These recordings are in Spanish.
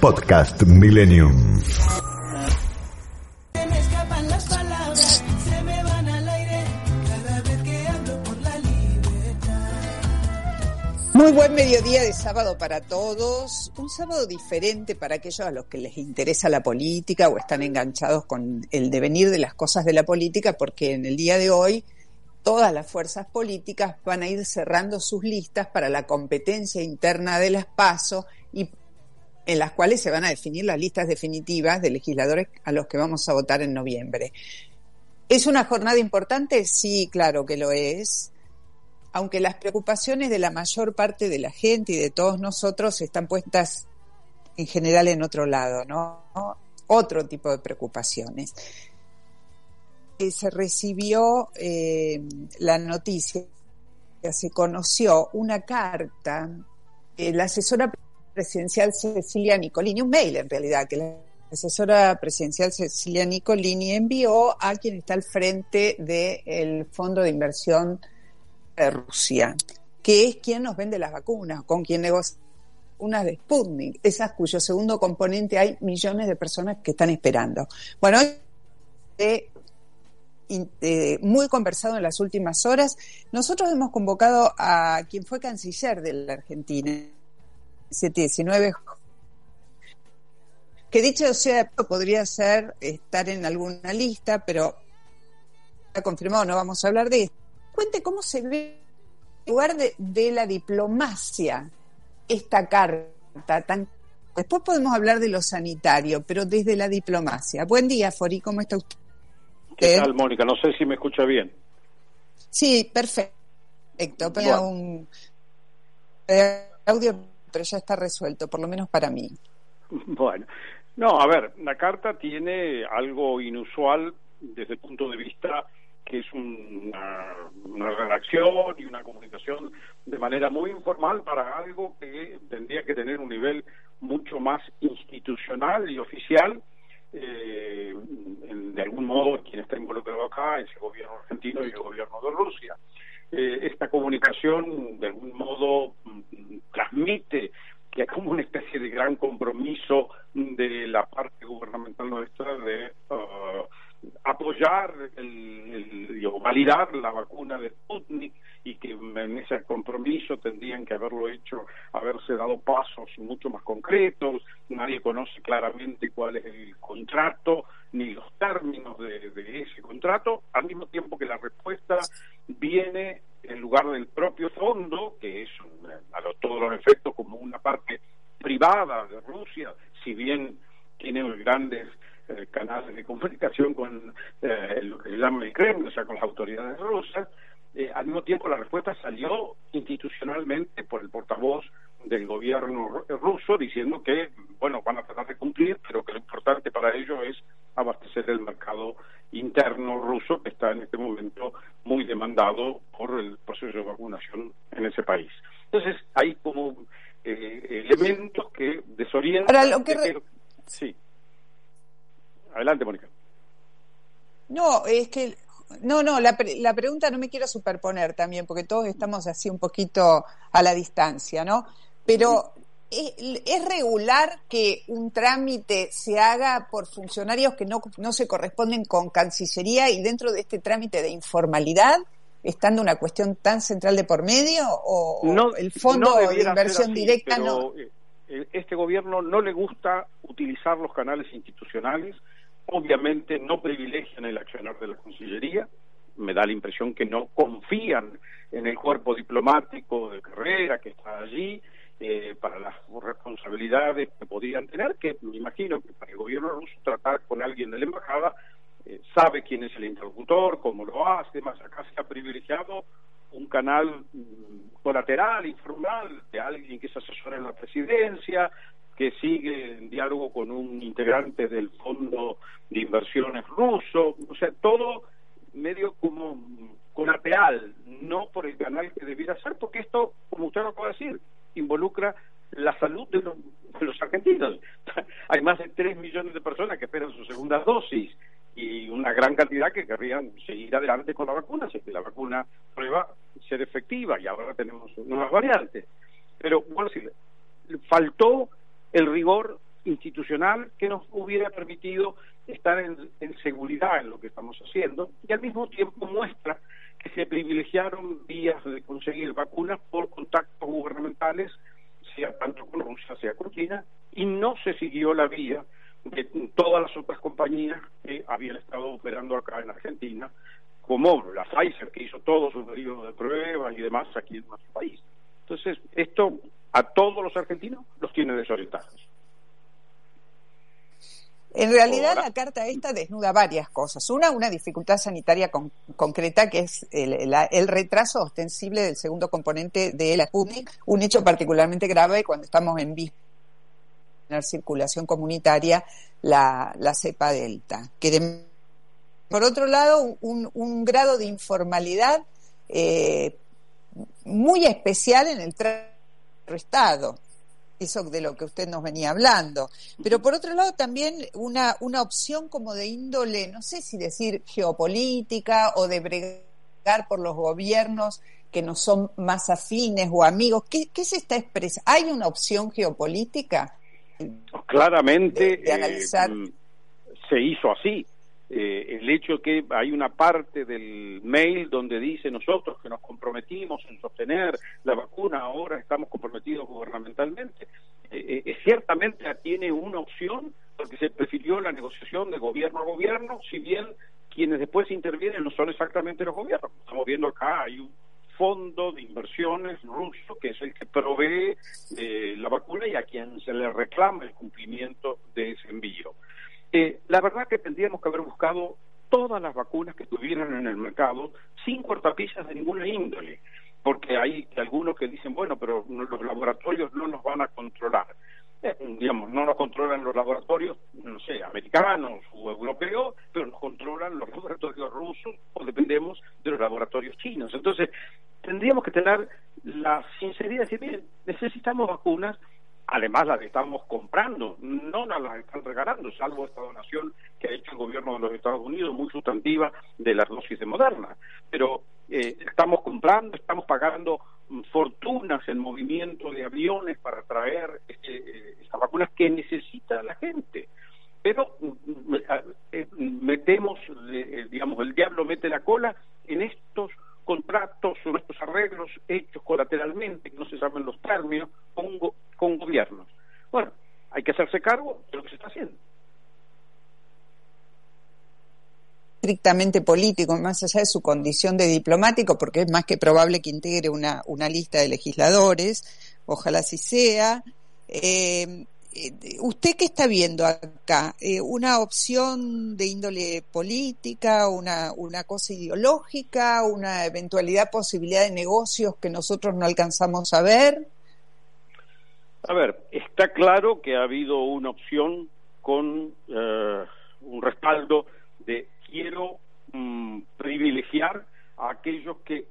Podcast Millennium. Muy buen mediodía de sábado para todos. Un sábado diferente para aquellos a los que les interesa la política o están enganchados con el devenir de las cosas de la política, porque en el día de hoy todas las fuerzas políticas van a ir cerrando sus listas para la competencia interna de las PASO y en las cuales se van a definir las listas definitivas de legisladores a los que vamos a votar en noviembre. ¿Es una jornada importante? Sí, claro que lo es. Aunque las preocupaciones de la mayor parte de la gente y de todos nosotros están puestas en general en otro lado, ¿no? Otro tipo de preocupaciones. Eh, se recibió eh, la noticia, se conoció una carta, la asesora presidencial Cecilia Nicolini, un mail en realidad, que la asesora presidencial Cecilia Nicolini envió a quien está al frente del Fondo de Inversión de Rusia, que es quien nos vende las vacunas, con quien negocia unas de Sputnik, esas cuyo segundo componente hay millones de personas que están esperando. Bueno, eh, eh, muy conversado en las últimas horas. Nosotros hemos convocado a quien fue canciller de la Argentina, 719, que dicho sea, podría ser estar en alguna lista, pero ha confirmado, no vamos a hablar de esto. Cuente cómo se ve en lugar de, de la diplomacia esta carta tan Después podemos hablar de lo sanitario, pero desde la diplomacia. Buen día, Fori, ¿cómo está usted? ¿Qué tal, Mónica? No sé si me escucha bien. Sí, perfecto. Un audio pero ya está resuelto, por lo menos para mí. Bueno, no, a ver, la carta tiene algo inusual desde el punto de vista que es una, una redacción y una comunicación de manera muy informal para algo que tendría que tener un nivel mucho más institucional y oficial. Eh, de algún modo, quien está involucrado acá es el gobierno argentino y el gobierno de Rusia. Eh, esta comunicación, de algún modo, transmite que hay como una especie de gran compromiso de la parte gubernamental nuestra de uh, apoyar el, o validar la vacuna de Sputnik y que en ese compromiso tendrían que haberlo hecho, haberse dado pasos mucho más concretos, nadie conoce claramente cuál es el contrato ni los términos de, de ese contrato, al mismo tiempo que la respuesta viene en lugar del propio fondo, que es todos los efectos como una parte privada de Rusia, si bien tiene grandes eh, canales de comunicación con eh, lo que el Kremlin, o sea, con las autoridades rusas, eh, al mismo tiempo la respuesta salió institucionalmente por el portavoz del gobierno ruso diciendo que, bueno, van a tratar de cumplir, pero que lo importante para ellos es abastecer el mercado interno ruso que está en este momento muy demandado por el proceso de vacunación en ese país. Entonces, hay como eh, elementos que desorientan. lo que Sí. Adelante, Mónica. No, es que no, no, la, la pregunta no me quiero superponer también, porque todos estamos así un poquito a la distancia, ¿no? Pero ¿es, regular que un trámite se haga por funcionarios que no, no se corresponden con Cancillería y dentro de este trámite de informalidad, estando una cuestión tan central de por medio, o no, el fondo de inversión directa no? Eh, este gobierno no le gusta utilizar los canales institucionales obviamente no privilegian el accionar de la Cancillería, me da la impresión que no confían en el cuerpo diplomático de carrera que está allí eh, para las responsabilidades que podrían tener, que me imagino que para el gobierno ruso tratar con alguien de la embajada eh, sabe quién es el interlocutor, cómo lo hace, además acá se ha privilegiado un canal mm, colateral, informal, de alguien que se asesora en la presidencia, que sigue en diálogo con un integrante del Fondo de Inversiones ruso, o sea, todo medio como colateral, no por el canal que debiera ser, porque esto, como usted lo acaba de decir, involucra la salud de los, argentinos. Hay más de 3 millones de personas que esperan su segunda dosis y una gran cantidad que querrían seguir adelante con la vacuna, si que la vacuna prueba ser efectiva y ahora tenemos nuevas variantes. Pero, bueno, si faltó el rigor institucional que nos hubiera permitido estar en, seguridad en lo que estamos haciendo y al mismo tiempo muestra que se privilegiaron vías de conseguir vacunas por contactos gubernamentales, sea tanto con Rusia, sea con China, y no se siguió la vía de todas las otras compañías que habían estado operando acá en Argentina, como la Pfizer, que hizo todo su periodo de pruebas y demás aquí en nuestro país. Entonces, esto a todos los argentinos los tiene desorientados. En realidad la carta esta desnuda varias cosas. Una, una dificultad sanitaria concreta que es el, retraso ostensible del segundo componente de la Sputnik, un hecho particularmente grave cuando estamos en víspera de circulación comunitaria la, cepa delta. Que por otro lado, un, grado de informalidad eh, muy especial en el Estado eso de lo que usted nos venía hablando. Pero por otro lado también una, una opción como de índole, no sé si decir geopolítica o de bregar por los gobiernos que no son más afines o amigos. ¿Qué, qué se está expresando? ¿Hay una opción geopolítica? Claramente eh, se hizo así. Eh, el hecho que hay una parte del mail donde dice nosotros que nos comprometimos en sostener la vacuna, ahora estamos comprometidos gubernamentalmente, eh, eh ciertamente tiene una opción porque se prefirió la negociación de gobierno a gobierno, si bien quienes después intervienen no son exactamente los gobiernos. Estamos viendo acá, hay un fondo de inversiones ruso que es el que provee eh, la vacuna y a quien se le reclama el cumplimiento de ese envío. Eh, la verdad que tendríamos que haber buscado todas las vacunas que estuvieran en el mercado sin cortapisas de ninguna índole, porque hay algunos que dicen, bueno, pero los laboratorios no nos van a controlar. Eh, digamos, no nos controlan los laboratorios, no sé, americanos o europeos, pero nos controlan los laboratorios rusos o dependemos de los laboratorios chinos. Entonces, tendríamos que tener la sinceridad de decir, bien, necesitamos vacunas, además las estamos comprando, no nos las están regalando, salvo esta donación que ha hecho el gobierno de los Estados Unidos, muy sustantiva de las dosis de Moderna. Pero eh, estamos comprando, estamos pagando fortunas en movimiento de aviones para traer este, eh, estas vacunas que necesita la gente. Pero mm, eh, metemos, digamos, el diablo mete la cola en estos contratos o estos arreglos hechos colateralmente, que no se saben los términos, con, con gobiernos. Bueno, hay que hacerse cargo de lo que se está haciendo. estrictamente político, más allá de su condición de diplomático, porque es más que probable que integre una, una lista de legisladores, ojalá así sea. Eh, ¿Usted qué está viendo acá? Eh, ¿Una opción de índole política, una, una cosa ideológica, una eventualidad, posibilidad de negocios que nosotros no alcanzamos a ver? A ver, está claro que ha habido una opción con eh, un respaldo de quiero mm, privilegiar a aquellos que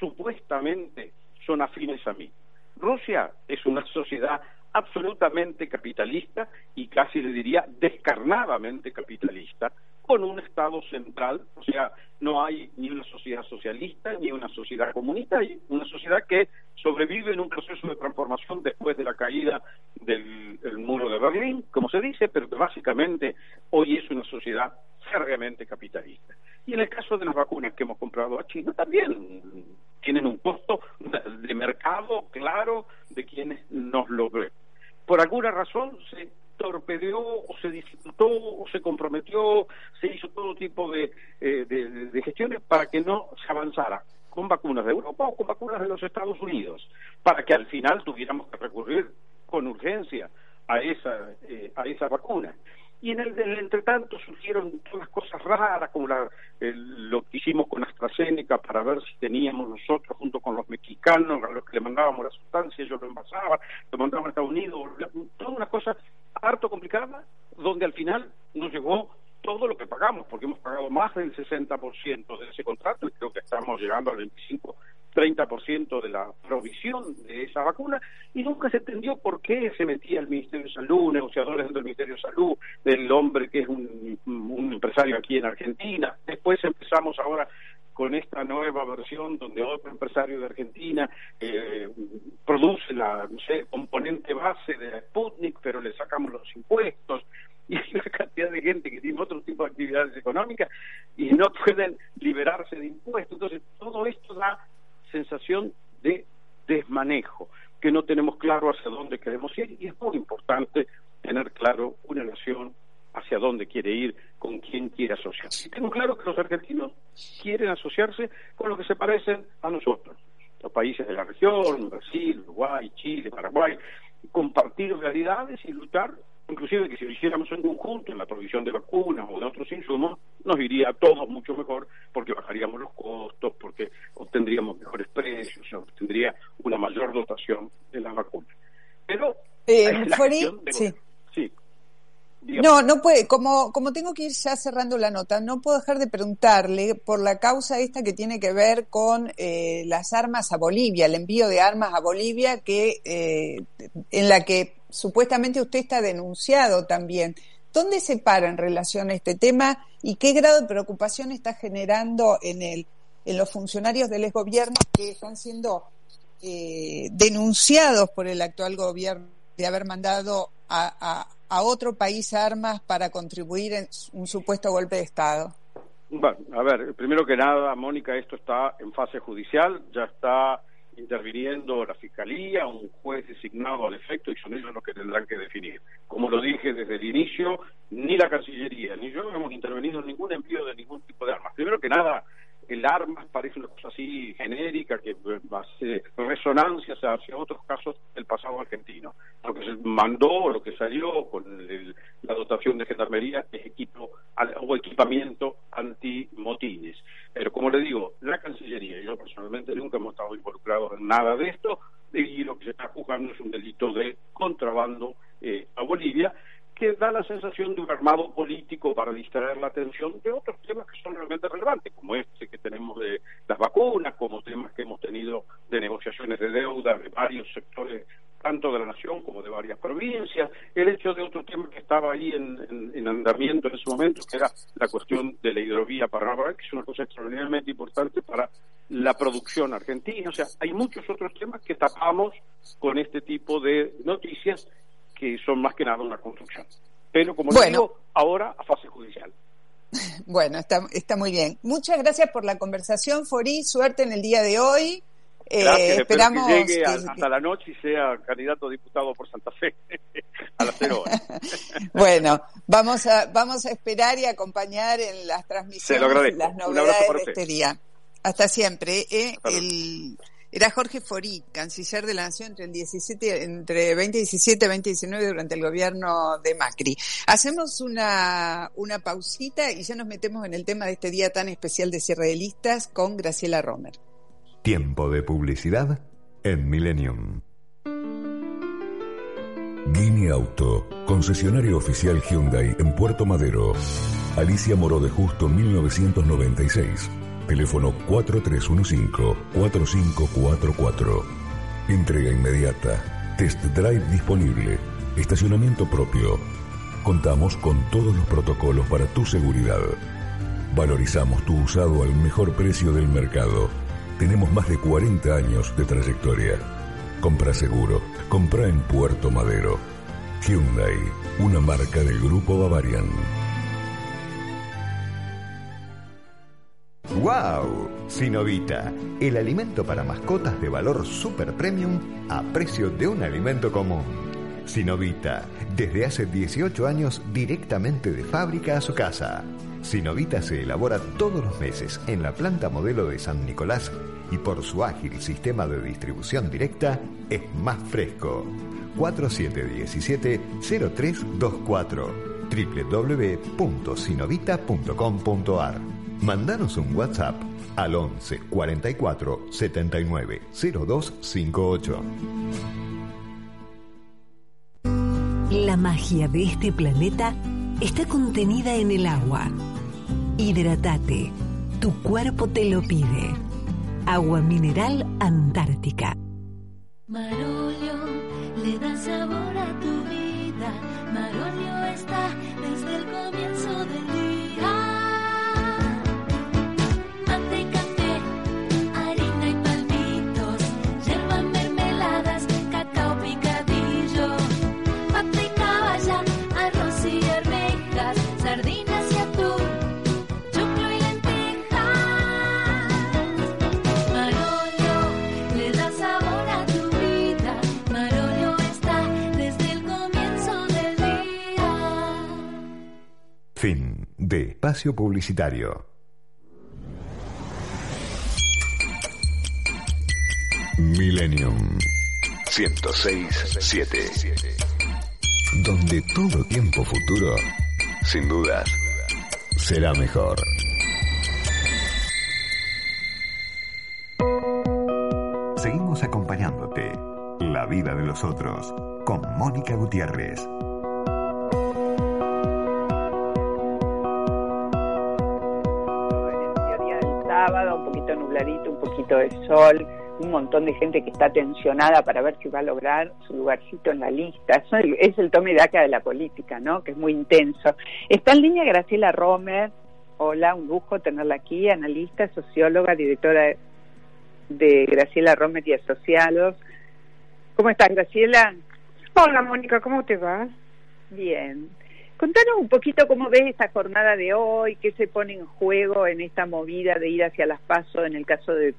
supuestamente son afines a mí. Rusia es una sociedad absolutamente capitalista y casi le diría descarnadamente capitalista, con un Estado central, o sea, no hay ni una sociedad socialista ni una sociedad comunista, hay una sociedad que sobrevive en un proceso de transformación después de la caída del muro de Berlín, como se dice, pero básicamente hoy es una sociedad férreamente capitalista. Y en el caso de las vacunas que hemos comprado a China también tienen un costo de mercado claro de quienes nos lo por alguna razón se torpedeó o se dificultó o se comprometió, se hizo todo tipo de, eh, de, gestiones para que no se avanzara con vacunas de Europa o con vacunas de los Estados Unidos, para que al final tuviéramos que recurrir con urgencia a esa, eh, a esa vacuna. Y en el, entretanto surgieron todas cosas raras, como la, lo que hicimos con AstraZeneca para ver si teníamos nosotros, junto con los mexicanos, a los que le mandábamos la sustancia, ellos lo envasaban, lo mandaban a Estados Unidos, toda una cosa harto complicada, donde al final nos llegó todo lo que pagamos, porque hemos pagado más del 60% de ese contrato y creo que estamos llegando al 25 30% de la provisión de esa vacuna y nunca se entendió por qué se metía el Ministerio de Salud, negociadores del Ministerio de Salud, del hombre que es un, empresario aquí en Argentina. Después empezamos ahora con esta nueva versión donde otro empresario de Argentina eh, produce la no sé, componente base de Sputnik, pero le sacamos los impuestos y hay una cantidad de gente que tiene otro tipo de actividades económicas y no pueden liberarse de impuestos. Entonces, todo esto sensación de desmanejo, que no tenemos claro hacia dónde queremos ir y es muy importante tener claro una nación hacia dónde quiere ir, con quién quiere asociarse. Y tengo claro que los argentinos quieren asociarse con los que se parecen a nosotros, los países de la región, Brasil, Uruguay, Chile, Paraguay, compartir realidades y luchar inclusive que si lo hiciéramos en conjunto en la provisión de vacunas o de otros insumos, nos iría a todos mucho mejor porque bajaríamos los costos, porque obtendríamos mejores precios, obtendría una mayor dotación de las vacunas. Pero eh, sí. sí. No, no puede, como, como tengo que ir ya cerrando la nota, no puedo dejar de preguntarle por la causa esta que tiene que ver con eh, las armas a Bolivia, el envío de armas a Bolivia, que eh, en la que supuestamente usted está denunciado también. ¿Dónde se para en relación a este tema y qué grado de preocupación está generando en, el, en los funcionarios del gobierno que están siendo eh, denunciados por el actual gobierno de haber mandado a, a, otro país armas para contribuir en un supuesto golpe de Estado? Bueno, a ver, primero que nada, Mónica, esto está en fase judicial, ya está interviniendo la Fiscalía, un juez designado al efecto y son ellos los que tendrán que definir. Como lo dije desde el inicio, ni la Cancillería ni yo hemos intervenido en ningún envío de ningún tipo de armas. Primero que nada, el armas parece una cosa así genérica que hace resonancias hacia otros casos del pasado argentino. Lo que se mandó, lo que salió con la dotación de gendarmería es equipo o equipamiento antimotines. Pero como le digo, la Cancillería yo personalmente nunca hemos estado involucrados en nada de esto y lo que se está juzgando es un delito de contrabando eh, a Bolivia que da la sensación de un armado político para distraer la atención de otros temas que son realmente relevantes, como este que tenemos de las vacunas, como temas que hemos tenido de negociaciones de deuda de varios sectores, tanto de la nación como de varias provincias, el hecho de otro tema que estaba ahí en, andamiento en ese momento, que era la cuestión de la hidrovía para que es una cosa extraordinariamente importante para la producción argentina. O sea, hay muchos otros temas que tapamos con este tipo de noticias que son más que nada una construcción. Pero como digo, ahora a fase judicial. Bueno, está, está muy bien. Muchas gracias por la conversación, Fori. Suerte en el día de hoy. Eh, esperamos que llegue hasta la noche y sea candidato a diputado por Santa Fe a las cero horas. bueno, vamos a vamos a esperar y acompañar en las transmisiones las novedades de este día. Hasta siempre. Eh, el, era Jorge Forí, canciller de la Nación entre el 17, entre 2017 y 2019 durante el gobierno de Macri. Hacemos una, una pausita y ya nos metemos en el tema de este día tan especial de cierre de listas con Graciela Romer. Tiempo de publicidad en Millennium. Guinea Auto, concesionario oficial Hyundai en Puerto Madero. Alicia Moro de Justo 1996. Teléfono 4315-4544. Entrega inmediata. Test drive disponible. Estacionamiento propio. Contamos con todos los protocolos para tu seguridad. Valorizamos tu usado al mejor precio del mercado. Tenemos más de 40 años de trayectoria. Compra seguro. Compra en Puerto Madero. Hyundai, una marca del Grupo Bavarian. ¡Wow! Sinovita, el alimento para mascotas de valor super premium a precio de un alimento común. Sinovita, desde hace 18 años directamente de fábrica a su casa. Sinovita se elabora todos los meses en la planta modelo de San Nicolás y por su ágil sistema de distribución directa es más fresco. 4717-0324 www.sinovita.com.ar. Mandanos un WhatsApp al 11 44 79 0258. La magia de este planeta está contenida en el agua. Hidratate. Tu cuerpo te lo pide. Agua mineral Antártica. Marolio le da sabor a tu vida. Marolio está espacio publicitario. Millennium 106.7 Donde todo tiempo futuro, sin dudas, será mejor. Seguimos acompañándote. La vida de los otros con Mónica Gutiérrez. Nubladito, un poquito de sol, un montón de gente que está tensionada para ver si va a lograr su lugarcito en la lista. Eso es el tome de acá de la política, ¿no? Que es muy intenso. Está en línea Graciela Romer. Hola, un lujo tenerla aquí, analista, socióloga, directora de Graciela Romer y Asociados. ¿Cómo estás, Graciela? Hola, Mónica, ¿cómo te va? Bien. Contanos un poquito cómo ves esta jornada de hoy, qué se pone en juego en esta movida de ir hacia las pasos en el caso de,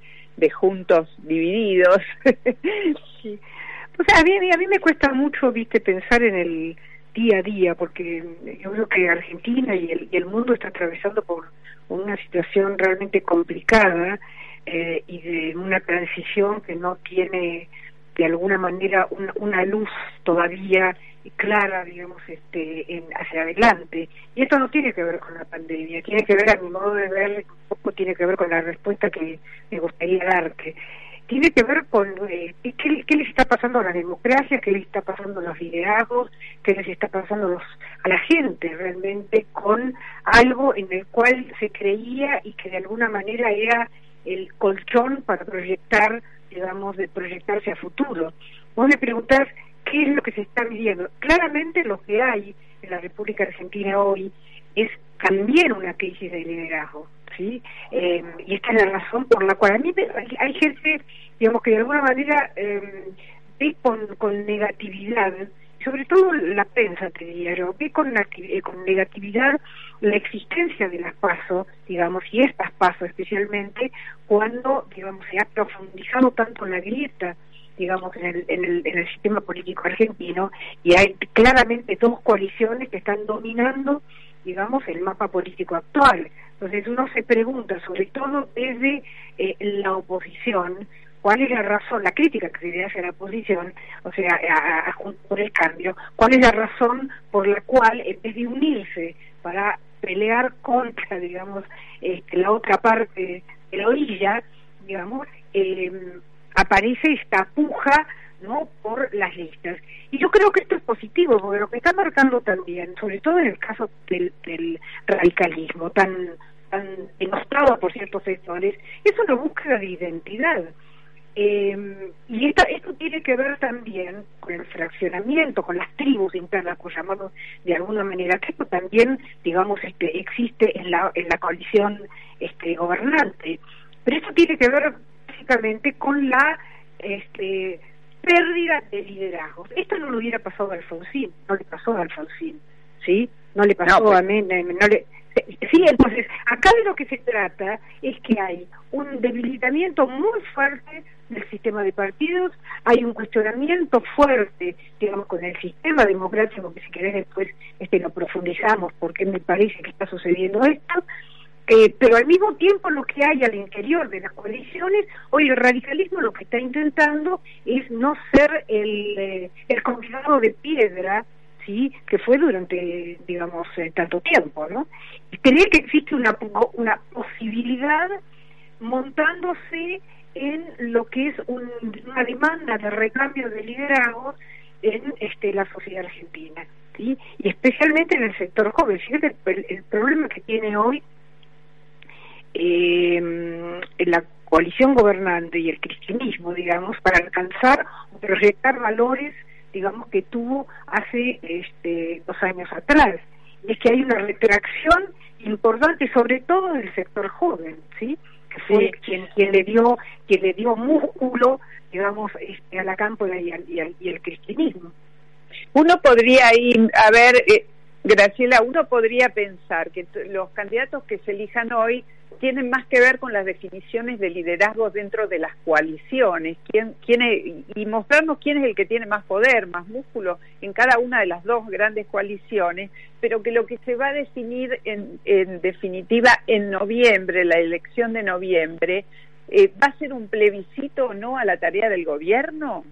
Juntos Divididos. sí. A mí, a mí me cuesta mucho, viste, pensar en el día a día, porque yo creo que Argentina y el, y el mundo está atravesando por una situación realmente complicada eh, y de una transición que no tiene de alguna manera una, una luz todavía clara, digamos, este, en, hacia adelante. Y esto no tiene que ver con la pandemia, tiene que ver, a mi modo de ver, poco tiene que ver con la respuesta que me gustaría darte. Tiene que ver con eh, qué, qué les está pasando a la democracia, qué les está pasando a los liderazgos, qué les está pasando a, los, a la gente realmente con algo en el cual se creía y que de alguna manera era el colchón para proyectar, digamos, de proyectarse a futuro. Vos me preguntás ¿qué es lo que se está viviendo? Claramente lo que hay en la República Argentina hoy es también una crisis de liderazgo, ¿sí? Eh, y esta es la razón por la cual a mí hay, gente, digamos, que de alguna manera eh, ve con, negatividad, sobre todo la prensa, te diría yo, ve con, eh, negatividad la existencia de las pasos, digamos, y estas pasos especialmente, cuando, digamos, se ha profundizado tanto la grieta digamos, en el, en el, en el sistema político argentino y hay claramente dos coaliciones que están dominando, digamos, el mapa político actual. Entonces uno se pregunta, sobre todo desde eh, la oposición, cuál es la razón, la crítica que se le hace a la oposición, o sea, a, por el cambio, cuál es la razón por la cual, en vez de unirse para pelear contra, digamos, este, la otra parte de la orilla, digamos, eh, aparece esta puja no por las listas. Y yo creo que esto es positivo porque lo que está marcando también sobre todo en el caso del, radicalismo tan tan denostado por ciertos sectores es una búsqueda de identidad. Eh, y esta, esto tiene que ver también con el fraccionamiento, con las tribus internas, por llamarlo de alguna manera, que esto también, digamos, este, existe en la, en la coalición este, gobernante. Pero esto tiene que ver con la este, pérdida de liderazgo. Esto no le hubiera pasado a Alfonsín, no le pasó a Alfonsín, ¿sí? No le pasó pues. a Menem, no le... Sí, entonces, acá de lo que se trata es que hay un debilitamiento muy fuerte del sistema de partidos, hay un cuestionamiento fuerte, digamos, con el sistema democrático, que si querés después este, lo profundizamos, porque me parece que está sucediendo esto, eh, pero al mismo tiempo lo que hay al interior de las coaliciones, hoy el radicalismo lo que está intentando es no ser el, eh, el convidado de piedra, ¿sí? que fue durante, digamos, eh, tanto tiempo, ¿no? Que existe una, una posibilidad montándose en lo que es una demanda de recambio de liderazgo en este, la sociedad argentina, ¿sí? y especialmente en el sector joven. Fíjate el, problema que tiene hoy eh, la coalición gobernante y el cristianismo, digamos, para alcanzar o proyectar valores digamos, que tuvo hace este, dos años atrás. Y es que hay una retracción importante, sobre todo del sector joven, ¿sí? que fue quien, quien le dio quien le dio músculo, digamos, este, a la cámpora y al, y, al, cristianismo. Uno podría ir, a ver, eh, Graciela, uno podría pensar que los candidatos que se elijan hoy tienen más que ver con las definiciones de liderazgo dentro de las coaliciones quién, quién y mostrarnos quién es el que tiene más poder, más músculo en cada una de las dos grandes coaliciones, pero que lo que se va a definir en, en definitiva en noviembre, la elección de noviembre, eh, ¿va a ser un plebiscito o no a la tarea del gobierno?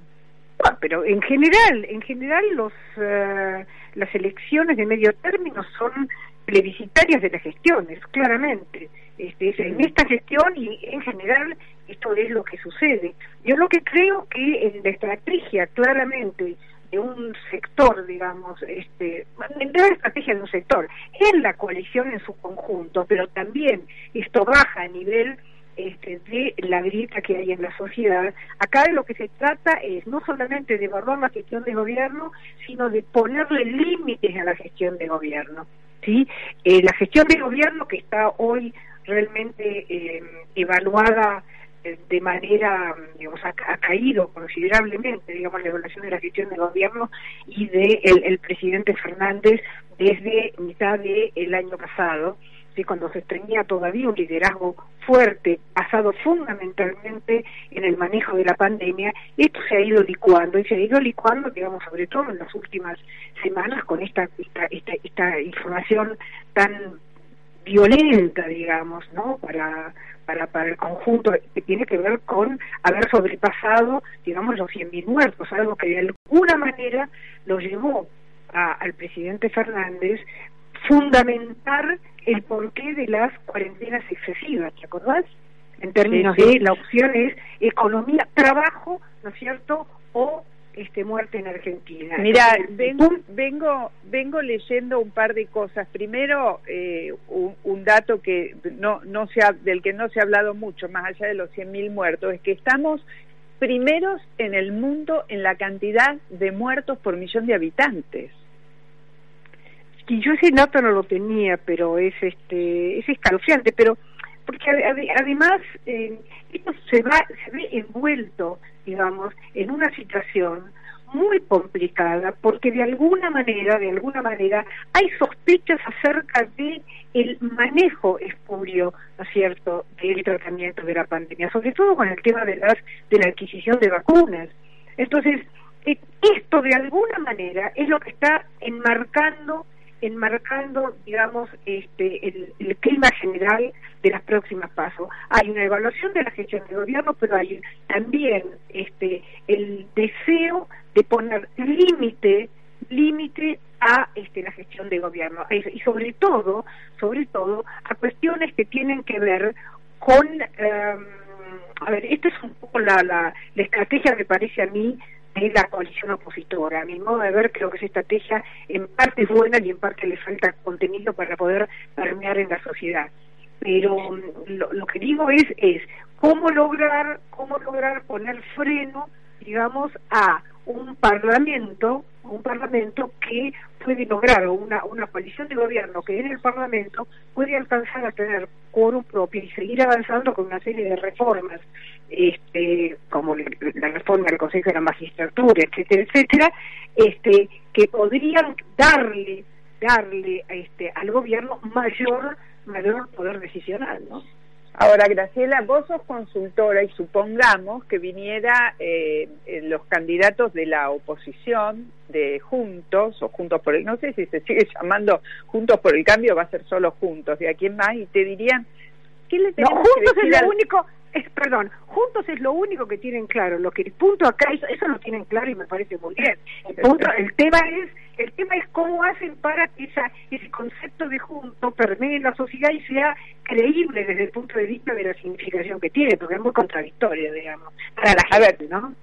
Ah, pero en general, en general los eh, las elecciones de medio término son plebiscitarias de las gestiones, claramente. Este, en esta gestión y en general esto es lo que sucede. Yo lo que creo que en la estrategia claramente de un sector, digamos, este, en la estrategia de un sector, en la coalición en su conjunto, pero también esto baja a nivel este, de la grieta que hay en la sociedad. Acá de lo que se trata es no solamente de evaluar la gestión de gobierno, sino de ponerle límites a la gestión de gobierno. ¿sí? Eh, la gestión de gobierno que está hoy realmente eh, evaluada eh, de manera, digamos, ha, caído considerablemente, digamos, la evaluación de la gestión de gobierno y de el, presidente Fernández desde mitad del año pasado, ¿sí? cuando se tenía todavía un liderazgo fuerte, basado fundamentalmente en el manejo de la pandemia, esto se ha ido licuando y se ha ido licuando, digamos, sobre todo en las últimas semanas con esta, esta, esta, esta información tan violenta, digamos, ¿no? Para, para, para el conjunto que tiene que ver con haber sobrepasado, digamos, los 100.000 muertos, algo que de alguna manera lo llevó al presidente Fernández fundamentar el porqué de las cuarentenas excesivas, ¿te acordás? En términos de la opción es economía, trabajo, ¿no es cierto? O este muerte en Argentina. Mira, vengo, vengo, vengo leyendo un par de cosas. Primero, eh, un, dato que no, no se ha, del que no se ha hablado mucho, más allá de los 100.000 muertos, es que estamos primeros en el mundo en la cantidad de muertos por millón de habitantes. Y yo ese dato no lo tenía, pero es este es escalofriante, pero porque además eh, esto se va se ve envuelto digamos, en una situación muy complicada porque de alguna manera, de alguna manera, hay sospechas acerca de el manejo espurio, ¿no cierto?, del tratamiento de la pandemia, sobre todo con el tema de las de la adquisición de vacunas. Entonces, eh, esto de alguna manera es lo que está enmarcando enmarcando, digamos, este, el, clima general de las próximas pasos. Hay una evaluación de la gestión de gobierno, pero hay también este, el deseo de poner límite, límite a este, la gestión de gobierno y sobre todo, sobre todo a cuestiones que tienen que ver con, em, a ver, esta es un poco la, la, la estrategia, me parece a mí, de la coalición opositora. A mi modo de ver, creo que esa estrategia en parte es buena y en parte le falta contenido para poder permear en la sociedad. Pero mm, lo, que digo es, es cómo lograr, cómo lograr poner freno, digamos, a un parlamento, un parlamento que puede lograr, una, una coalición de gobierno que en el parlamento puede alcanzar a tener quórum propio y seguir avanzando con una serie de reformas este, como la reforma del Consejo de la Magistratura, etcétera, etcétera, este, que podrían darle, darle este, al gobierno mayor, mayor poder decisional, ¿no? Ahora, Graciela, vos sos consultora y supongamos que viniera eh, los candidatos de la oposición, de Juntos, o Juntos por el, no sé si se sigue llamando Juntos por el Cambio, va a ser solo Juntos, de aquí en más, y te dirían, ¿qué le tenemos no, Juntos es lo único, es, perdón, juntos es lo único que tienen claro. Lo que el punto acá, eso, eso lo tienen claro y me parece muy bien. El, punto, el tema es El tema es cómo hacen para que esa, ese concepto de junto permee en la sociedad y sea creíble desde el punto de vista de la significación que tiene, porque es muy contradictorio, digamos, para la gente, ¿no?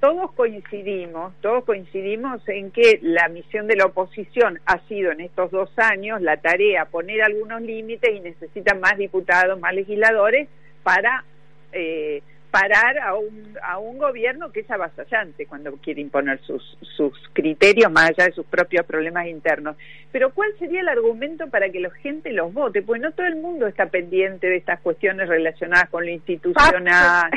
todos coincidimos, todos coincidimos en que la misión de la oposición ha sido en estos dos años la tarea poner algunos límites y necesitan más diputados, más legisladores para eh, parar a un, a un gobierno que es avasallante cuando quiere imponer sus, sus criterios más allá de sus propios problemas internos. Pero ¿cuál sería el argumento para que la gente los vote? Pues no todo el mundo está pendiente de estas cuestiones relacionadas con lo institucional.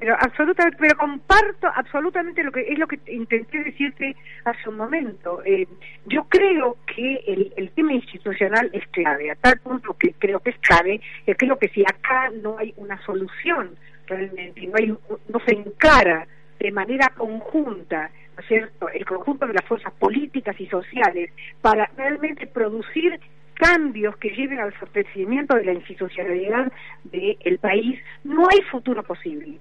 pero absolutamente pero comparto absolutamente lo que es lo que intenté decirte hace un momento eh, yo creo que el, el, tema institucional es clave a tal punto que creo que es clave que creo que si acá no hay una solución realmente no hay no se encara de manera conjunta ¿no cierto el conjunto de las fuerzas políticas y sociales para realmente producir cambios que lleven al fortalecimiento de la institucionalidad del país, no hay futuro posible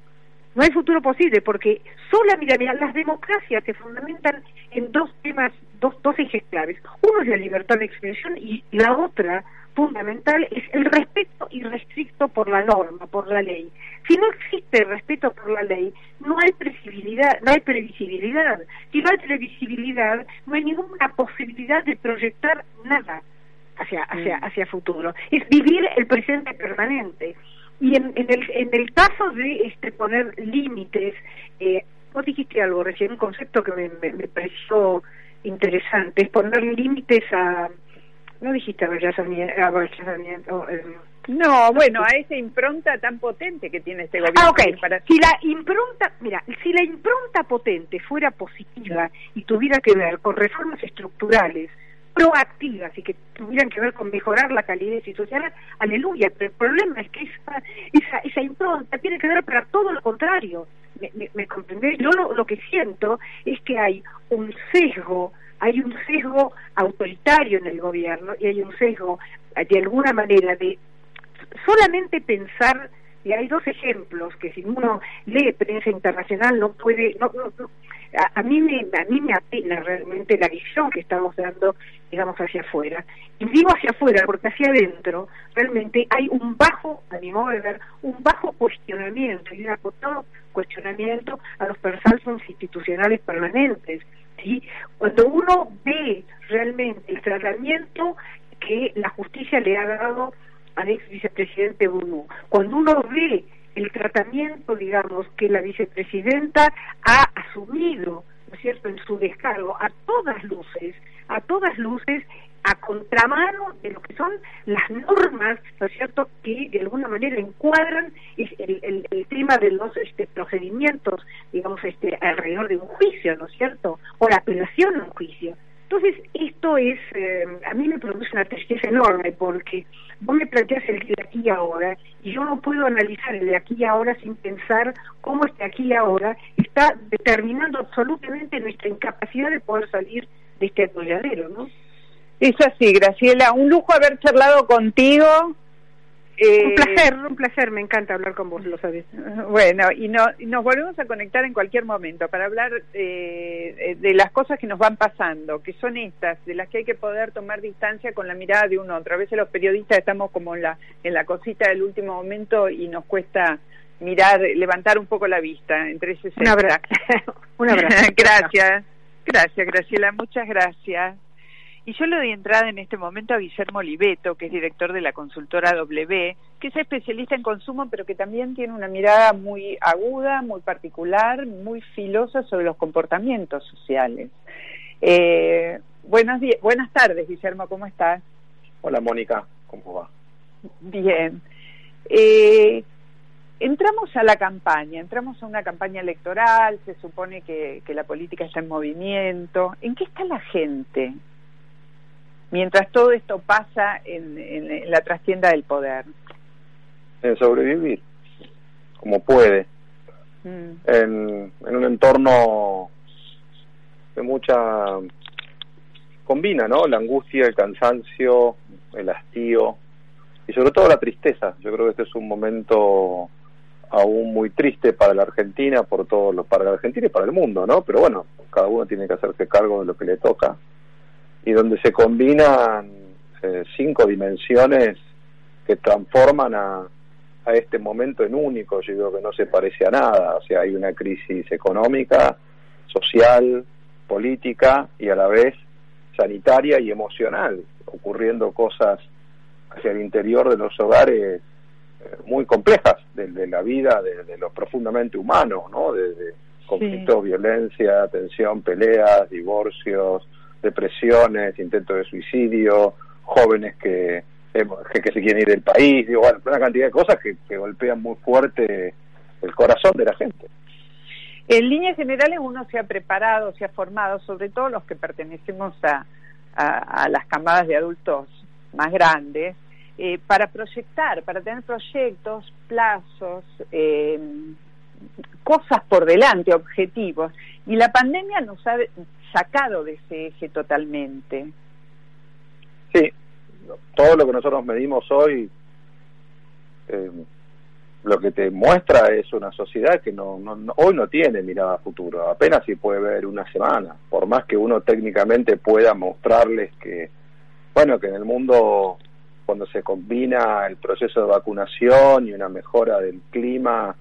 no hay futuro posible porque sola, mira, mira, las democracias se fundamentan en dos temas, dos, dos ejes claves. Uno es la libertad de expresión y la otra fundamental es el respeto irrestricto por la norma, por la ley. Si no existe respeto por la ley, no hay previsibilidad, no hay previsibilidad. Si no hay previsibilidad, no hay ninguna posibilidad de proyectar nada hacia hacia mm. hacia futuro. Es vivir el presente permanente. Y en, en, el, en el caso de este poner límites, eh, vos dijiste algo recién, un concepto que me, me, pareció interesante, es poner límites a... No dijiste avallazamiento, eh, no, bueno, a esa impronta tan potente que tiene este gobierno. Ah, ok. Si la impronta, mira, si la impronta potente fuera positiva y tuviera que ver con reformas estructurales, proactivas y que tuvieran que ver con mejorar la calidad institucional, aleluya, pero el problema es que esa, esa, esa impronta tiene que ver para todo lo contrario. ¿Me, me, Yo lo, que siento es que hay un sesgo, hay un sesgo autoritario en el gobierno y hay un sesgo, de alguna manera, de solamente pensar y hay dos ejemplos que si uno lee prensa internacional no puede no, no, a, mí me a mí me apena realmente la visión que estamos dando digamos hacia afuera. Y digo hacia afuera porque hacia adentro realmente hay un bajo a mi modo de ver un bajo cuestionamiento y un acotado cuestionamiento a los persaltos institucionales permanentes sí cuando uno ve realmente el tratamiento que la justicia le ha dado al ex vicepresidente Boudou cuando uno ve el tratamiento, digamos, que la vicepresidenta ha asumido, ¿no es cierto?, en su descargo, a todas luces, a todas luces, a contramano de lo que son las normas, ¿no es cierto?, que de alguna manera encuadran el, el, tema de los este, procedimientos, digamos, este, alrededor de un juicio, ¿no es cierto?, o la apelación a un juicio. Entonces, esto es, eh, a mí me produce una tristeza enorme porque vos me planteas el de aquí y ahora y yo no puedo analizar el de aquí y ahora sin pensar cómo este aquí y ahora está determinando absolutamente nuestra incapacidad de poder salir de este atolladero, ¿no? Es así, Graciela. Un lujo haber charlado contigo un eh, placer, un placer, me encanta hablar con vos, lo sabes. Bueno, y, no, nos volvemos a conectar en cualquier momento para hablar eh, de las cosas que nos van pasando, que son estas, de las que hay que poder tomar distancia con la mirada de uno otro. A veces los periodistas estamos como en la, en la cosita del último momento y nos cuesta mirar, levantar un poco la vista entre ese Un abrazo. un abrazo. gracias. Gracias, Graciela, muchas gracias. Y yo le doy entrada en este momento a Guillermo Oliveto, que es director de la consultora W, que es especialista en consumo, pero que también tiene una mirada muy aguda, muy particular, muy filosa sobre los comportamientos sociales. Eh, buenos días, buenas tardes, Guillermo, ¿cómo estás? Hola, Mónica, ¿cómo va? Bien. Eh, entramos a la campaña, entramos a una campaña electoral, se supone que, que la política está en movimiento. ¿En qué está la gente? Mientras todo esto pasa en, la trastienda del poder? En sobrevivir, como puede, mm. en, un entorno de mucha... combina, ¿no? La angustia, el cansancio, el hastío y sobre todo la tristeza. Yo creo que este es un momento aún muy triste para la Argentina, por todo lo, para la Argentina y para el mundo, ¿no? Pero bueno, cada uno tiene que hacerse cargo de lo que le toca. Y donde se combinan eh, cinco dimensiones que transforman a, a este momento en único, yo digo que no se parece a nada, o sea, hay una crisis económica, social, política y a la vez sanitaria y emocional, ocurriendo cosas hacia el interior de los hogares eh, muy complejas de, la vida, de, lo profundamente humano, ¿no? De, conflictos, violencia, tensión, peleas, divorcios, depresiones, intentos de suicidio, jóvenes que, que, se quieren ir del país, digo, una cantidad de cosas que, que golpean muy fuerte el corazón de la gente. En líneas generales uno se ha preparado, se ha formado, sobre todo los que pertenecemos a, a, las camadas de adultos más grandes, eh, para proyectar, para tener proyectos, plazos, eh, cosas por delante, objetivos. Y la pandemia nos ha sacado de ese eje totalmente. Sí, todo lo que nosotros medimos hoy eh, lo que te muestra es una sociedad que no, hoy no tiene mirada a futuro, apenas si puede ver una semana, por más que uno técnicamente pueda mostrarles que, bueno, que en el mundo cuando se combina el proceso de vacunación y una mejora del clima,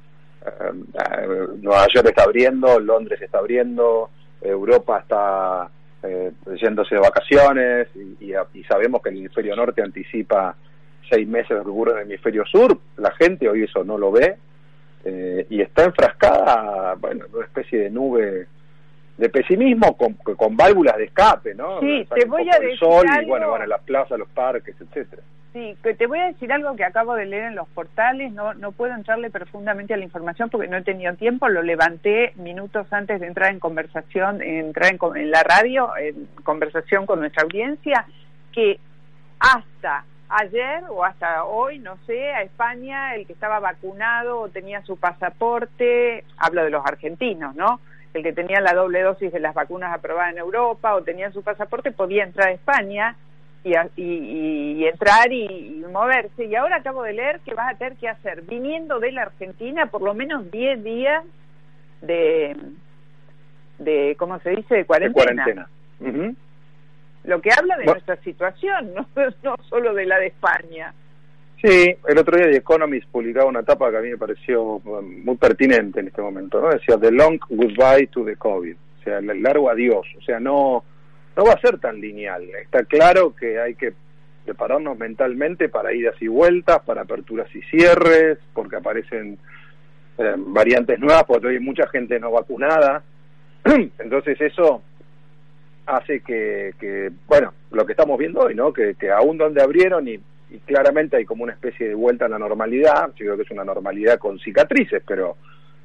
eh, eh, Nueva York está abriendo, Londres está abriendo, Europa está eh, yéndose de vacaciones y, y sabemos que el hemisferio norte anticipa seis meses de rubro en el hemisferio sur, la gente hoy eso no lo ve eh, y está enfrascada bueno, en una especie de nube de pesimismo con, con válvulas de escape, ¿no? Sí, te voy a decir sol y bueno, bueno, las plazas, los parques, etcétera. Sí, que te voy a decir algo que acabo de leer en los portales, no no puedo entrarle profundamente a la información porque no he tenido tiempo, lo levanté minutos antes de entrar en conversación, entrar en, en la radio, en conversación con nuestra audiencia, que hasta ayer o hasta hoy, no sé, a España el que estaba vacunado o tenía su pasaporte, hablo de los argentinos, ¿no? El que tenía la doble dosis de las vacunas aprobadas en Europa o tenía su pasaporte podía entrar a España y, y, entrar y, moverse. Y ahora acabo de leer que vas a tener que hacer, viniendo de la Argentina, por lo menos 10 días de, de, ¿cómo se dice?, de cuarentena. De cuarentena lo que habla de nuestra situación, no, no solo de la de España. Sí, el otro día The Economist publicaba una etapa que a mí me pareció um, muy pertinente en este momento, ¿no? Decía The Long Goodbye to the COVID, o sea, el largo adiós, o sea, no, no va a ser tan lineal. Está claro que hay que prepararnos mentalmente para idas y vueltas, para aperturas y cierres, porque aparecen eh, variantes nuevas, porque hay mucha gente no vacunada. Entonces eso hace que, bueno, lo que estamos viendo hoy, ¿no? Que, que aún donde abrieron y, claramente hay como una especie de vuelta a la normalidad, yo creo que es una normalidad con cicatrices, pero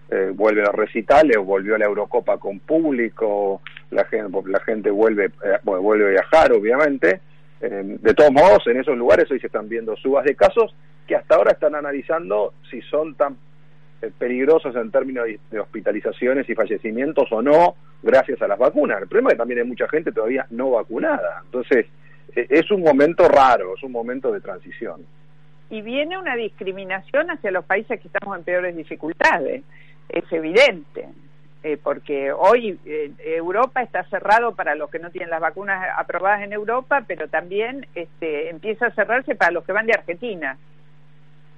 eh, vuelve a los recitales, volvió a la Eurocopa con público, la gente, vuelve, eh, vuelve a viajar, obviamente. Eh, de todos modos, en esos lugares hoy se están viendo subas de casos que hasta ahora están analizando si son tan eh, peligrosos en términos de hospitalizaciones y fallecimientos o no, gracias a las vacunas. El problema es que también hay mucha gente todavía no vacunada. Entonces, es un momento raro, es un momento de transición. Y viene una discriminación hacia los países que estamos en peores dificultades, es evidente. Eh, porque hoy eh, Europa está cerrado para los que no tienen las vacunas aprobadas en Europa, pero también este, empieza a cerrarse para los que van de Argentina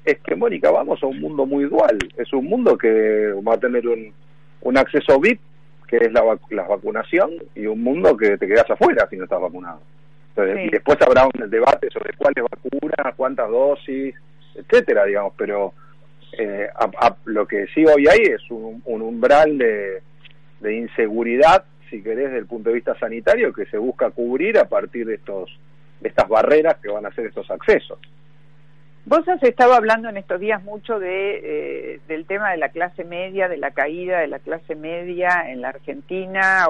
es que, Mónica, vamos a un mundo muy dual. Es un mundo que va a tener un, un acceso VIP, que es la, la vacunación, y un mundo que te quedas afuera si no estás vacunado. Y después habrá un debate sobre cuáles vacunas, cuántas dosis, etcétera, digamos, pero eh, lo que sí hoy hay es un, un umbral de, de inseguridad, si querés, desde el punto de vista sanitario, que se busca cubrir a partir de estos de estas barreras que van a ser estos accesos. Vos has estado hablando en estos días mucho de, eh, del tema de la clase media, de la caída de la clase media en la Argentina,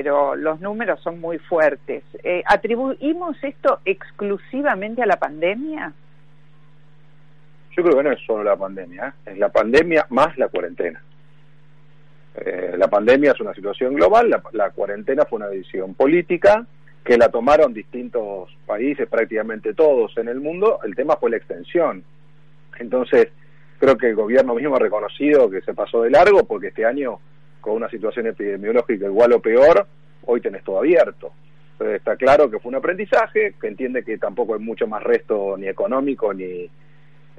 pero los números son muy fuertes. Eh, ¿Atribuimos esto exclusivamente a la pandemia? Yo creo que no es solo la pandemia, ¿eh? es la pandemia más la cuarentena. la pandemia es una situación global, la, la cuarentena fue una decisión política que la tomaron distintos países, prácticamente todos en el mundo, el tema fue la extensión. Entonces, creo que el gobierno mismo ha reconocido que se pasó de largo porque este año, con una situación epidemiológica igual o peor, hoy tenés todo abierto. Entonces está claro que fue un aprendizaje, que entiende que tampoco hay mucho más resto ni económico ni,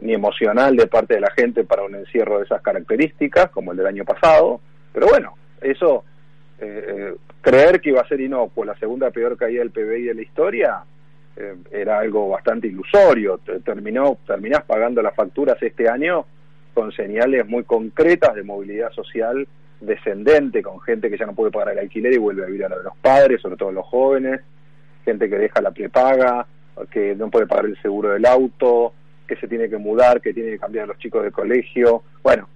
ni emocional de parte de la gente para un encierro de esas características, como el del año pasado. Pero bueno, eso, eh, eh, creer que iba a ser inocuo la segunda peor caída del PBI de la historia, eh, era algo bastante ilusorio. Terminó, terminás pagando las facturas este año con señales muy concretas de movilidad social descendente, con gente que ya no puede pagar el alquiler y vuelve a vivir a de los padres, sobre todo los jóvenes, gente que deja la prepaga, que no puede pagar el seguro del auto, que se tiene que mudar, que tiene que cambiar a los chicos de colegio. Bueno,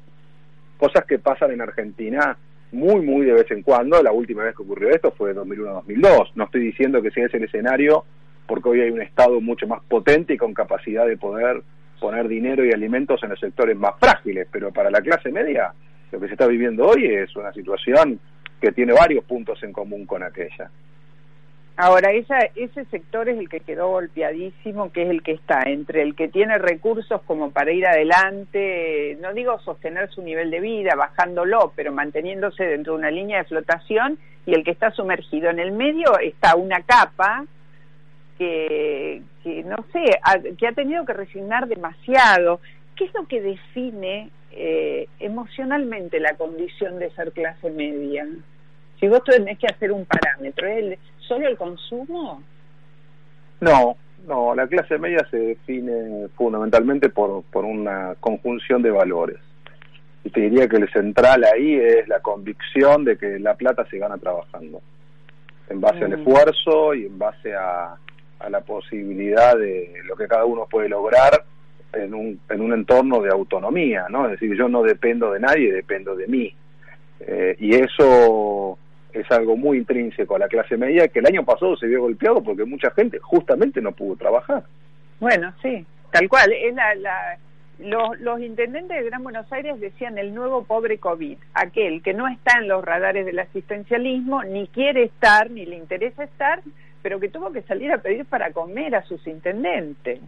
cosas que pasan en Argentina muy, muy de vez en cuando. La última vez que ocurrió esto fue 2001-2002. No estoy diciendo que sea ese el escenario, porque hoy hay un Estado mucho más potente y con capacidad de poder poner dinero y alimentos en los sectores más frágiles, pero para la clase media lo que se está viviendo hoy es una situación que tiene varios puntos en común con aquella. Ahora, esa, ese sector es el que quedó golpeadísimo, que es el que está entre el que tiene recursos como para ir adelante, no digo sostener su nivel de vida, bajándolo, pero manteniéndose dentro de una línea de flotación, y el que está sumergido. En el medio está una capa que, que no sé, que ha tenido que resignar demasiado. ¿Qué es lo que define eh, emocionalmente la condición de ser clase media? Si vos tenés que hacer un parámetro, ¿es solo el consumo? No, no, la clase media se define fundamentalmente por, por una conjunción de valores. Y te diría que el central ahí es la convicción de que la plata se gana trabajando, en base al mm. esfuerzo y en base a, a la posibilidad de lo que cada uno puede lograr en un, en un entorno de autonomía, ¿no? Es decir, yo no dependo de nadie, dependo de mí. Eh, y eso es algo muy intrínseco a la clase media que el año pasado se vio golpeado porque mucha gente justamente no pudo trabajar. Bueno, sí, tal cual. Es la, la, los, los intendentes de Gran Buenos Aires decían el nuevo pobre COVID, aquel que no está en los radares del asistencialismo, ni quiere estar, ni le interesa estar, pero que tuvo que salir a pedir para comer a sus intendentes.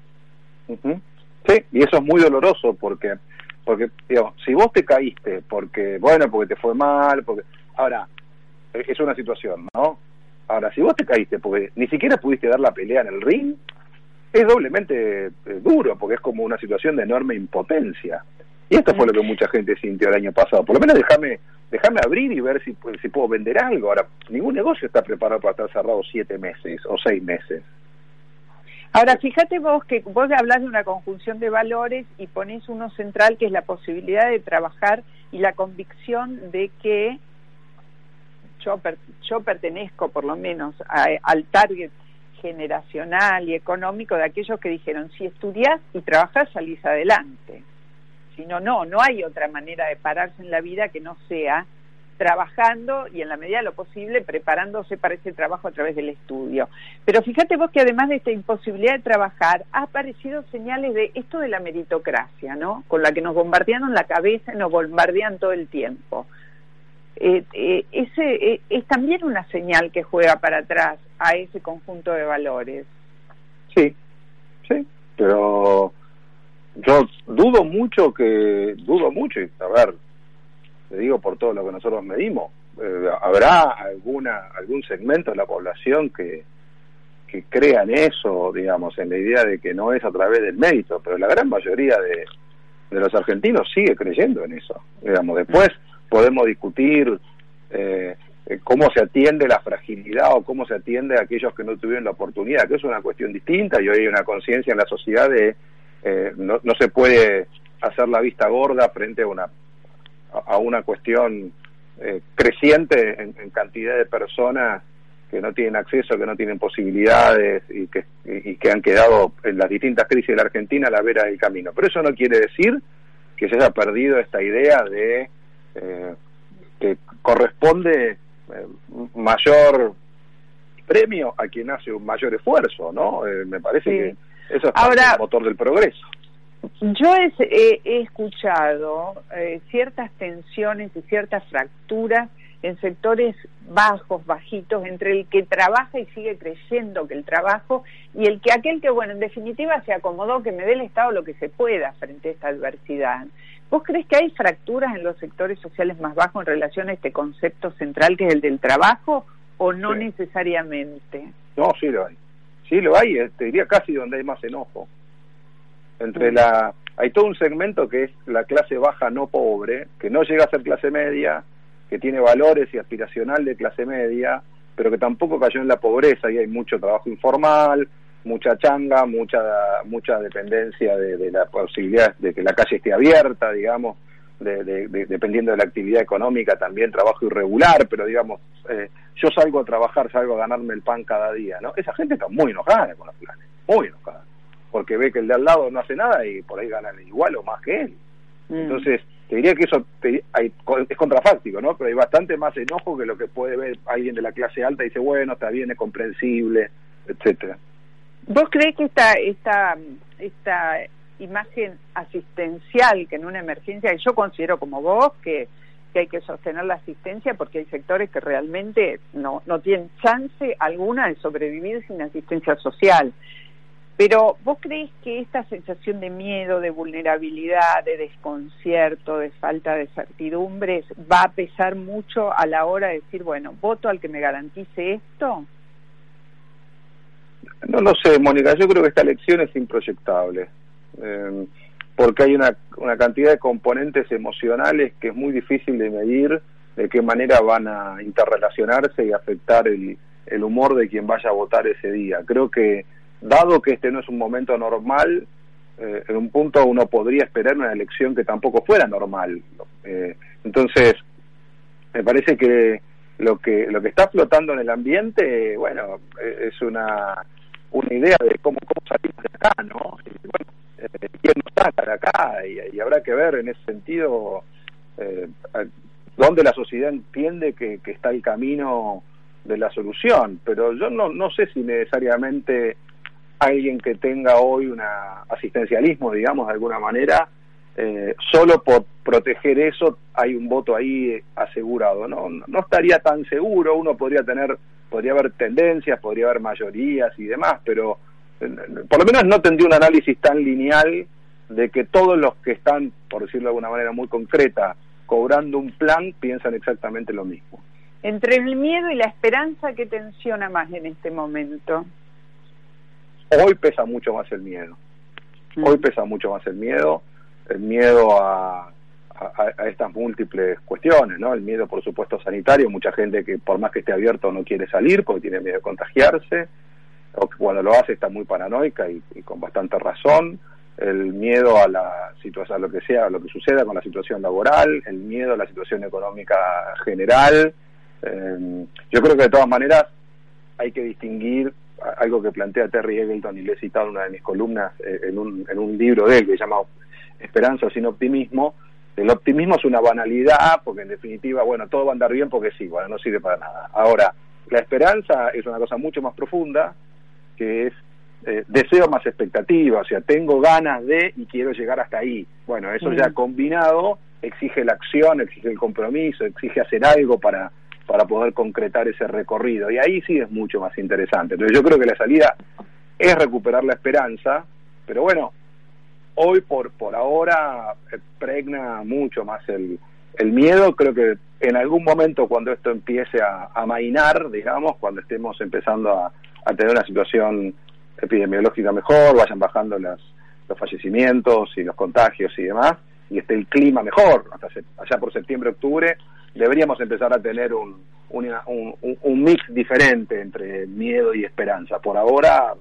Sí, y eso es muy doloroso porque, porque digamos, si vos te caíste porque, bueno, porque te fue mal, porque... Ahora, es una situación, ¿no? Ahora, si vos te caíste porque ni siquiera pudiste dar la pelea en el ring, es doblemente eh, duro, porque es como una situación de enorme impotencia. Y esto fue lo que mucha gente sintió el año pasado. Por lo menos déjame déjame abrir y ver si, si puedo vender algo. Ahora, ningún negocio está preparado para estar cerrado siete meses o seis meses. Ahora, fíjate vos que vos hablas de una conjunción de valores y pones uno central que es la posibilidad de trabajar y la convicción de que yo, yo pertenezco por lo menos al target generacional y económico de aquellos que dijeron, si estudias y trabajas salís adelante. Si no, no, no hay otra manera de pararse en la vida que no sea trabajando y en la medida de lo posible preparándose para ese trabajo a través del estudio. Pero fíjate vos que además de esta imposibilidad de trabajar, ha aparecido señales de esto de la meritocracia, ¿no? Con la que nos bombardearon la cabeza y nos bombardean todo el tiempo. Eh, eh, ese eh, es también una señal que juega para atrás a ese conjunto de valores. Sí, sí, pero yo dudo mucho que, dudo mucho, a ver, te digo por todo lo que nosotros medimos, eh, habrá alguna, algún segmento de la población que, que crea en eso, digamos, en la idea de que no es a través del mérito, pero la gran mayoría de, de los argentinos sigue creyendo en eso. Digamos, después podemos discutir eh, eh, cómo se atiende la fragilidad o cómo se atiende a aquellos que no tuvieron la oportunidad, que es una cuestión distinta y hoy hay una conciencia en la sociedad de eh, no, no se puede hacer la vista gorda frente a una a una cuestión eh, creciente en, cantidad de personas que no tienen acceso, que no tienen posibilidades y que, y que han quedado en las distintas crisis de la Argentina a la vera del camino. Pero eso no quiere decir que se haya perdido esta idea de eh, que corresponde eh, mayor premio a quien hace un mayor esfuerzo, ¿no? me parece que eso es el motor del progreso. Yo he, he escuchado eh, ciertas tensiones y ciertas fracturas en sectores bajos, bajitos, entre el que trabaja y sigue creyendo que el trabajo y el que aquel que, bueno, en definitiva se acomodó, que me dé el Estado lo que se pueda frente a esta adversidad. ¿Vos crees que hay fracturas en los sectores sociales más bajos en relación a este concepto central que es el del trabajo o no necesariamente? No, sí lo hay. Sí lo hay, eh, te diría casi donde hay más enojo. Entre mm. la hay todo un segmento que es la clase baja no pobre, que no llega a ser clase media, que tiene valores y aspiracional de clase media, pero que tampoco cayó en la pobreza y hay mucho trabajo informal, mucha changa, mucha mucha dependencia de, la posibilidad de que la calle esté abierta, digamos, dependiendo de la actividad económica, también trabajo irregular, pero digamos, eh, yo salgo a trabajar, salgo a ganarme el pan cada día, ¿no? Esa gente está muy enojada con los planes, muy enojada porque ve que el de al lado no hace nada y por ahí ganan igual o más que él. Mm. Entonces, te diría que eso es contrafáctico, ¿no? Pero hay bastante más enojo que lo que puede ver alguien de la clase alta y dice, bueno, está bien, es comprensible, etcétera. ¿Vos crees que esta, esta, esta imagen asistencial que en una emergencia, yo considero como vos que, que hay que sostener la asistencia porque hay sectores que realmente no, no tienen chance alguna de sobrevivir sin asistencia social. Pero vos crees que esta sensación de miedo, de vulnerabilidad, de desconcierto, de falta de certidumbres va a pesar mucho a la hora de decir, bueno, voto al que me garantice esto? No lo sé, Mónica, yo creo que esta elección es improyectable, eh, porque hay una, una cantidad de componentes emocionales que es muy difícil de medir de qué manera van a interrelacionarse y afectar el, el humor de quien vaya a votar ese día. Creo que dado que este no es un momento normal, eh, en un punto uno podría esperar una elección que tampoco fuera normal. Eh, entonces, me parece que lo que lo que está flotando en el ambiente, bueno, eh, es una una idea de cómo, cómo salimos de acá, ¿no? Y, quién nos saca de acá y, habrá que ver en ese sentido dónde la sociedad entiende que, que está el camino de la solución, pero yo no, no sé si necesariamente alguien que tenga hoy un asistencialismo, digamos, de alguna manera, eh, solo por proteger eso hay un voto ahí asegurado. ¿no? no estaría tan seguro, uno podría tener, podría haber tendencias, podría haber mayorías y demás, pero eh, por lo menos no tendría un análisis tan lineal de que todos los que están, por decirlo de alguna manera muy concreta, cobrando un plan, piensan exactamente lo mismo. Entre el miedo y la esperanza, ¿qué tensiona más en este momento? Hoy pesa mucho más el miedo. Mm. Hoy pesa mucho más el miedo, el miedo a, a, estas múltiples cuestiones, ¿no? El miedo, por supuesto, sanitario, mucha gente que por más que esté abierto no quiere salir porque tiene miedo de contagiarse, o que cuando lo hace está muy paranoica y, con bastante razón, el miedo a la situación, a lo que sea, a lo que suceda con la situación laboral, el miedo a la situación económica general. Eh, yo creo que de todas maneras hay que distinguir algo que plantea Terry Eggleton y le he citado en una de mis columnas eh, en, un, en un libro de él que se llama Esperanza sin optimismo. El optimismo es una banalidad porque en definitiva, bueno, todo va a andar bien porque sí, bueno, no sirve para nada. Ahora, la esperanza es una cosa mucho más profunda que es eh, deseo más expectativa, o sea, tengo ganas de y quiero llegar hasta ahí. Bueno, eso ya combinado exige la acción, exige el compromiso, exige hacer algo para para poder concretar ese recorrido. Y ahí sí es mucho más interesante. Entonces yo creo que la salida es recuperar la esperanza, pero bueno, hoy por, por ahora eh, pregna mucho más el, el miedo. Creo que en algún momento cuando esto empiece a, a mainar, digamos, cuando estemos empezando a, a tener una situación epidemiológica mejor, vayan bajando las, los fallecimientos y los contagios y demás, y esté el clima mejor, hasta allá por septiembre, octubre, deberíamos empezar a tener un, un, mix diferente entre miedo y esperanza. Por ahora,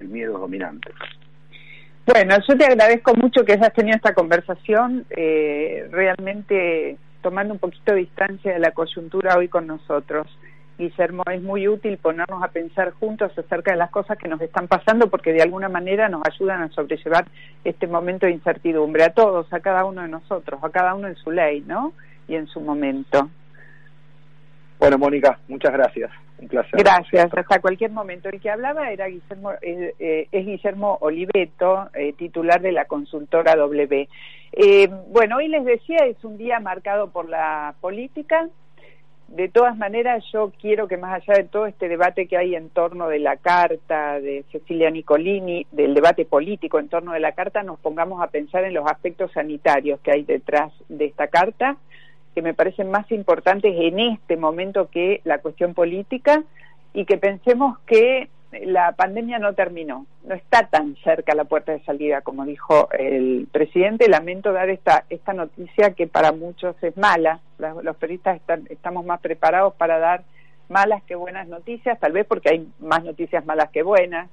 el miedo es dominante. Bueno, yo te agradezco mucho que hayas tenido esta conversación, eh, realmente tomando un poquito de distancia de la coyuntura hoy con nosotros. Guillermo, es muy útil ponernos a pensar juntos acerca de las cosas que nos están pasando porque de alguna manera nos ayudan a sobrellevar este momento de incertidumbre a todos, a cada uno de nosotros, a cada uno en su ley, ¿no? Y en su momento. Bueno, Mónica, muchas gracias. Un placer. Gracias, hasta cualquier momento. El que hablaba era Guillermo, eh, es Guillermo Oliveto, eh, titular de la consultora W. Eh, bueno, hoy les decía, es un día marcado por la política, de todas maneras, yo quiero que más allá de todo este debate que hay en torno de la carta de Cecilia Nicolini, del debate político en torno de la carta, nos pongamos a pensar en los aspectos sanitarios que hay detrás de esta carta, que me parecen más importantes en este momento que la cuestión política, y que pensemos que la pandemia no terminó, no está tan cerca la puerta de salida como dijo el presidente. Lamento dar esta, esta noticia que para muchos es mala. Los, periodistas estamos más preparados para dar malas que buenas noticias, tal vez porque hay más noticias malas que buenas.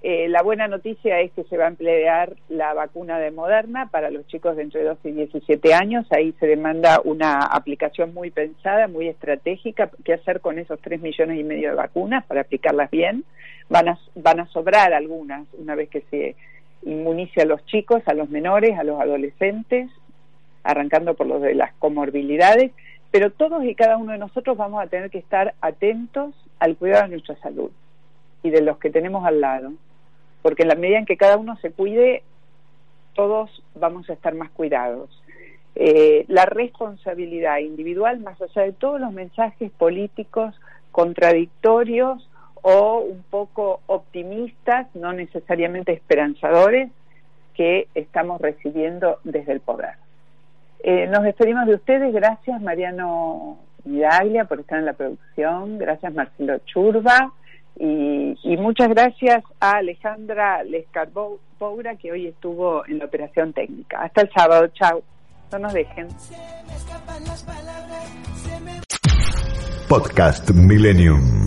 Eh, la buena noticia es que se va a emplear la vacuna de Moderna para los chicos de entre 12 y 17 años. Ahí se demanda una aplicación muy pensada, muy estratégica. ¿Qué hacer con esos 3 millones y medio de vacunas para aplicarlas bien? Van a, van a sobrar algunas una vez que se inmunice a los chicos, a los menores, a los adolescentes, arrancando por los de las comorbilidades. Pero todos y cada uno de nosotros vamos a tener que estar atentos al cuidado de nuestra salud y de los que tenemos al lado porque en la medida en que cada uno se cuide, todos vamos a estar más cuidados. Eh, la responsabilidad individual, más allá de todos los mensajes políticos contradictorios o un poco optimistas, no necesariamente esperanzadores, que estamos recibiendo desde el poder. Eh, nos despedimos de ustedes. Gracias, Mariano Miraglia, por estar en la producción. Gracias, Marcelo Churba. Y, muchas gracias a Alejandra Lescarboura, que hoy estuvo en la operación técnica. Hasta el sábado, chao. No nos dejen. Podcast Millennium.